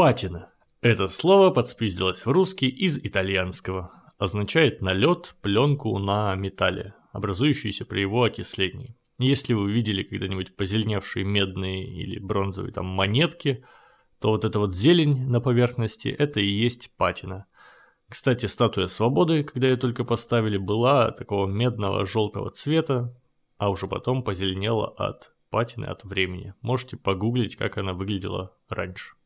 Патина. Это слово подспиздилось в русский из итальянского. Означает налет, пленку на металле, образующийся при его окислении. Если вы видели когда-нибудь позеленевшие медные или бронзовые там монетки, то вот эта вот зелень на поверхности – это и есть патина. Кстати, статуя свободы, когда ее только поставили, была такого медного желтого цвета, а уже потом позеленела от патины от времени. Можете погуглить, как она выглядела раньше.